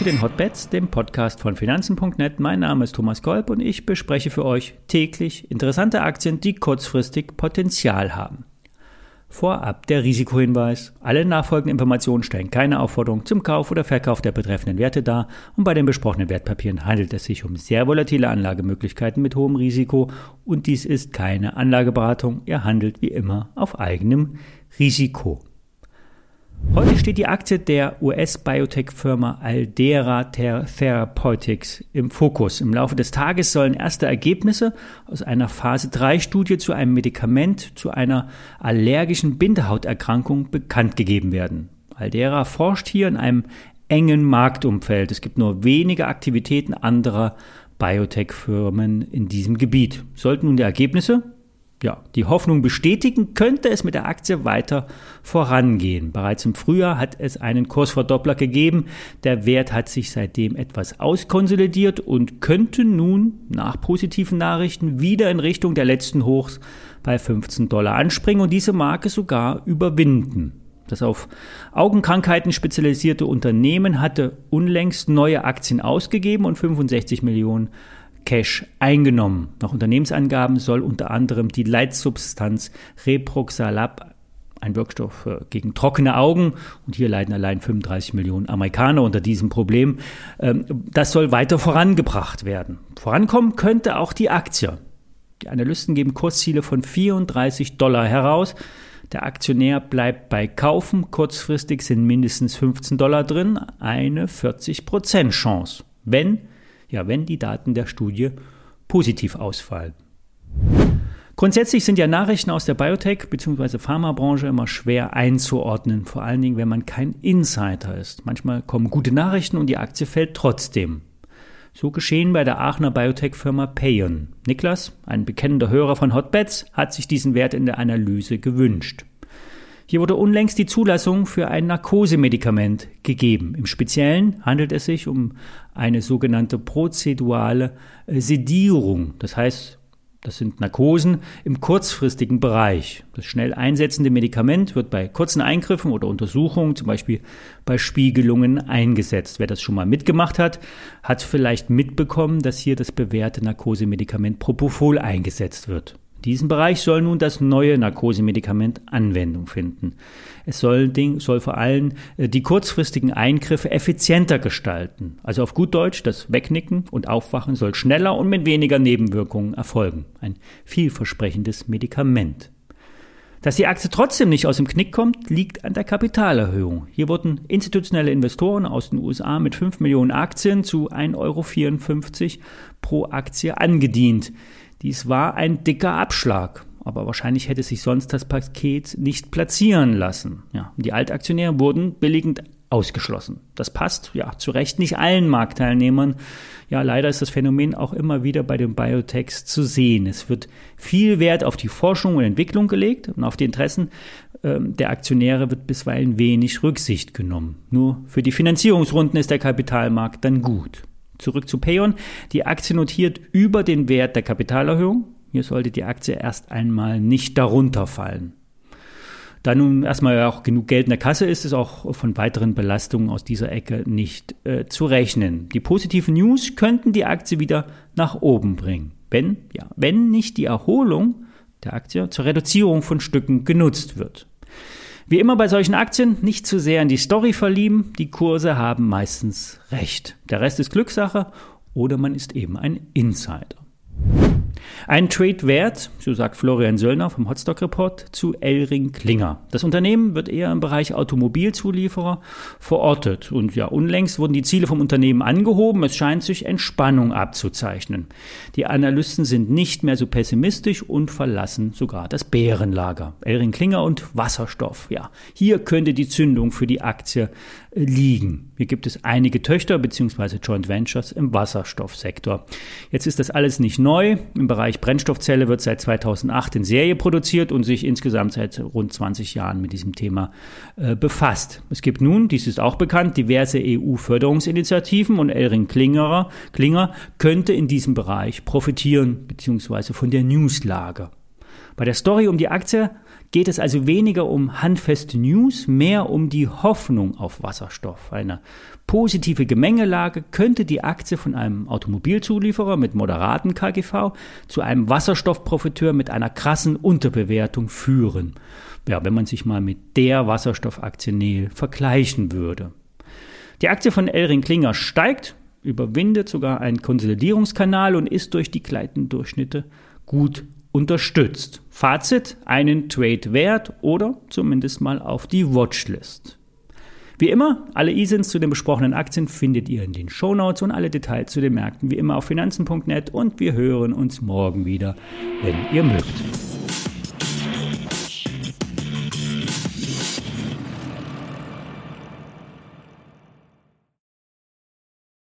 zu den Hotbets, dem Podcast von Finanzen.net. Mein Name ist Thomas Kolb und ich bespreche für euch täglich interessante Aktien, die kurzfristig Potenzial haben. Vorab der Risikohinweis. Alle nachfolgenden Informationen stellen keine Aufforderung zum Kauf oder Verkauf der betreffenden Werte dar und bei den besprochenen Wertpapieren handelt es sich um sehr volatile Anlagemöglichkeiten mit hohem Risiko und dies ist keine Anlageberatung. Ihr handelt wie immer auf eigenem Risiko. Heute steht die Aktie der US-Biotech-Firma Aldera Therapeutics im Fokus. Im Laufe des Tages sollen erste Ergebnisse aus einer Phase-3-Studie zu einem Medikament zu einer allergischen Bindehauterkrankung bekannt gegeben werden. Aldera forscht hier in einem engen Marktumfeld. Es gibt nur wenige Aktivitäten anderer Biotech-Firmen in diesem Gebiet. Sollten nun die Ergebnisse ja, die Hoffnung bestätigen, könnte es mit der Aktie weiter vorangehen. Bereits im Frühjahr hat es einen Kursverdoppler gegeben. Der Wert hat sich seitdem etwas auskonsolidiert und könnte nun nach positiven Nachrichten wieder in Richtung der letzten Hochs bei 15 Dollar anspringen und diese Marke sogar überwinden. Das auf Augenkrankheiten spezialisierte Unternehmen hatte unlängst neue Aktien ausgegeben und 65 Millionen Cash eingenommen. Nach Unternehmensangaben soll unter anderem die Leitsubstanz Reproxalab ein Wirkstoff gegen trockene Augen. Und hier leiden allein 35 Millionen Amerikaner unter diesem Problem. Ähm, das soll weiter vorangebracht werden. Vorankommen könnte auch die Aktie. Die Analysten geben Kursziele von 34 Dollar heraus. Der Aktionär bleibt bei Kaufen. Kurzfristig sind mindestens 15 Dollar drin. Eine 40% Chance. Wenn ja, wenn die Daten der Studie positiv ausfallen. Grundsätzlich sind ja Nachrichten aus der Biotech- bzw. Pharmabranche immer schwer einzuordnen, vor allen Dingen, wenn man kein Insider ist. Manchmal kommen gute Nachrichten und die Aktie fällt trotzdem. So geschehen bei der Aachener Biotech-Firma Payon. Niklas, ein bekennender Hörer von Hotbeds, hat sich diesen Wert in der Analyse gewünscht. Hier wurde unlängst die Zulassung für ein Narkosemedikament gegeben. Im Speziellen handelt es sich um eine sogenannte prozeduale äh, Sedierung. Das heißt, das sind Narkosen im kurzfristigen Bereich. Das schnell einsetzende Medikament wird bei kurzen Eingriffen oder Untersuchungen, zum Beispiel bei Spiegelungen, eingesetzt. Wer das schon mal mitgemacht hat, hat vielleicht mitbekommen, dass hier das bewährte Narkosemedikament Propofol eingesetzt wird. Diesem Bereich soll nun das neue Narkosemedikament Anwendung finden. Es soll, soll vor allem äh, die kurzfristigen Eingriffe effizienter gestalten. Also auf gut Deutsch, das Wegnicken und Aufwachen soll schneller und mit weniger Nebenwirkungen erfolgen. Ein vielversprechendes Medikament. Dass die Aktie trotzdem nicht aus dem Knick kommt, liegt an der Kapitalerhöhung. Hier wurden institutionelle Investoren aus den USA mit 5 Millionen Aktien zu 1,54 Euro pro Aktie angedient. Dies war ein dicker Abschlag, aber wahrscheinlich hätte sich sonst das Paket nicht platzieren lassen. Ja, die Altaktionäre wurden billigend ausgeschlossen. Das passt ja zu Recht nicht allen Marktteilnehmern. Ja, leider ist das Phänomen auch immer wieder bei den Biotechs zu sehen. Es wird viel Wert auf die Forschung und Entwicklung gelegt und auf die Interessen äh, der Aktionäre wird bisweilen wenig Rücksicht genommen. Nur für die Finanzierungsrunden ist der Kapitalmarkt dann gut. Zurück zu Payon. Die Aktie notiert über den Wert der Kapitalerhöhung. Hier sollte die Aktie erst einmal nicht darunter fallen. Da nun erstmal auch genug Geld in der Kasse ist, ist auch von weiteren Belastungen aus dieser Ecke nicht äh, zu rechnen. Die positiven News könnten die Aktie wieder nach oben bringen, wenn, ja, wenn nicht die Erholung der Aktie zur Reduzierung von Stücken genutzt wird. Wie immer bei solchen Aktien, nicht zu sehr in die Story verlieben, die Kurse haben meistens recht. Der Rest ist Glückssache oder man ist eben ein Insider. Ein Trade wert, so sagt Florian Söllner vom Hotstock Report, zu Elring Klinger. Das Unternehmen wird eher im Bereich Automobilzulieferer verortet. Und ja, unlängst wurden die Ziele vom Unternehmen angehoben. Es scheint sich Entspannung abzuzeichnen. Die Analysten sind nicht mehr so pessimistisch und verlassen sogar das Bärenlager. Elring Klinger und Wasserstoff. Ja, hier könnte die Zündung für die Aktie liegen. Hier gibt es einige Töchter bzw. Joint Ventures im Wasserstoffsektor. Jetzt ist das alles nicht neu. Im Bereich Brennstoffzelle wird seit 2008 in Serie produziert und sich insgesamt seit rund 20 Jahren mit diesem Thema äh, befasst. Es gibt nun, dies ist auch bekannt, diverse EU-Förderungsinitiativen und Elring Klinger könnte in diesem Bereich profitieren bzw. von der Newslage. Bei der Story um die Aktie geht es also weniger um handfeste News, mehr um die Hoffnung auf Wasserstoff. Eine positive Gemengelage könnte die Aktie von einem Automobilzulieferer mit moderaten KGV zu einem Wasserstoffprofiteur mit einer krassen Unterbewertung führen. Ja, wenn man sich mal mit der Wasserstoffaktie Nel vergleichen würde. Die Aktie von Elring Klinger steigt, überwindet sogar einen Konsolidierungskanal und ist durch die Gleitendurchschnitte gut unterstützt. Fazit, einen Trade wert oder zumindest mal auf die Watchlist. Wie immer, alle ISINs zu den besprochenen Aktien findet ihr in den Shownotes und alle Details zu den Märkten wie immer auf finanzen.net und wir hören uns morgen wieder, wenn ihr mögt.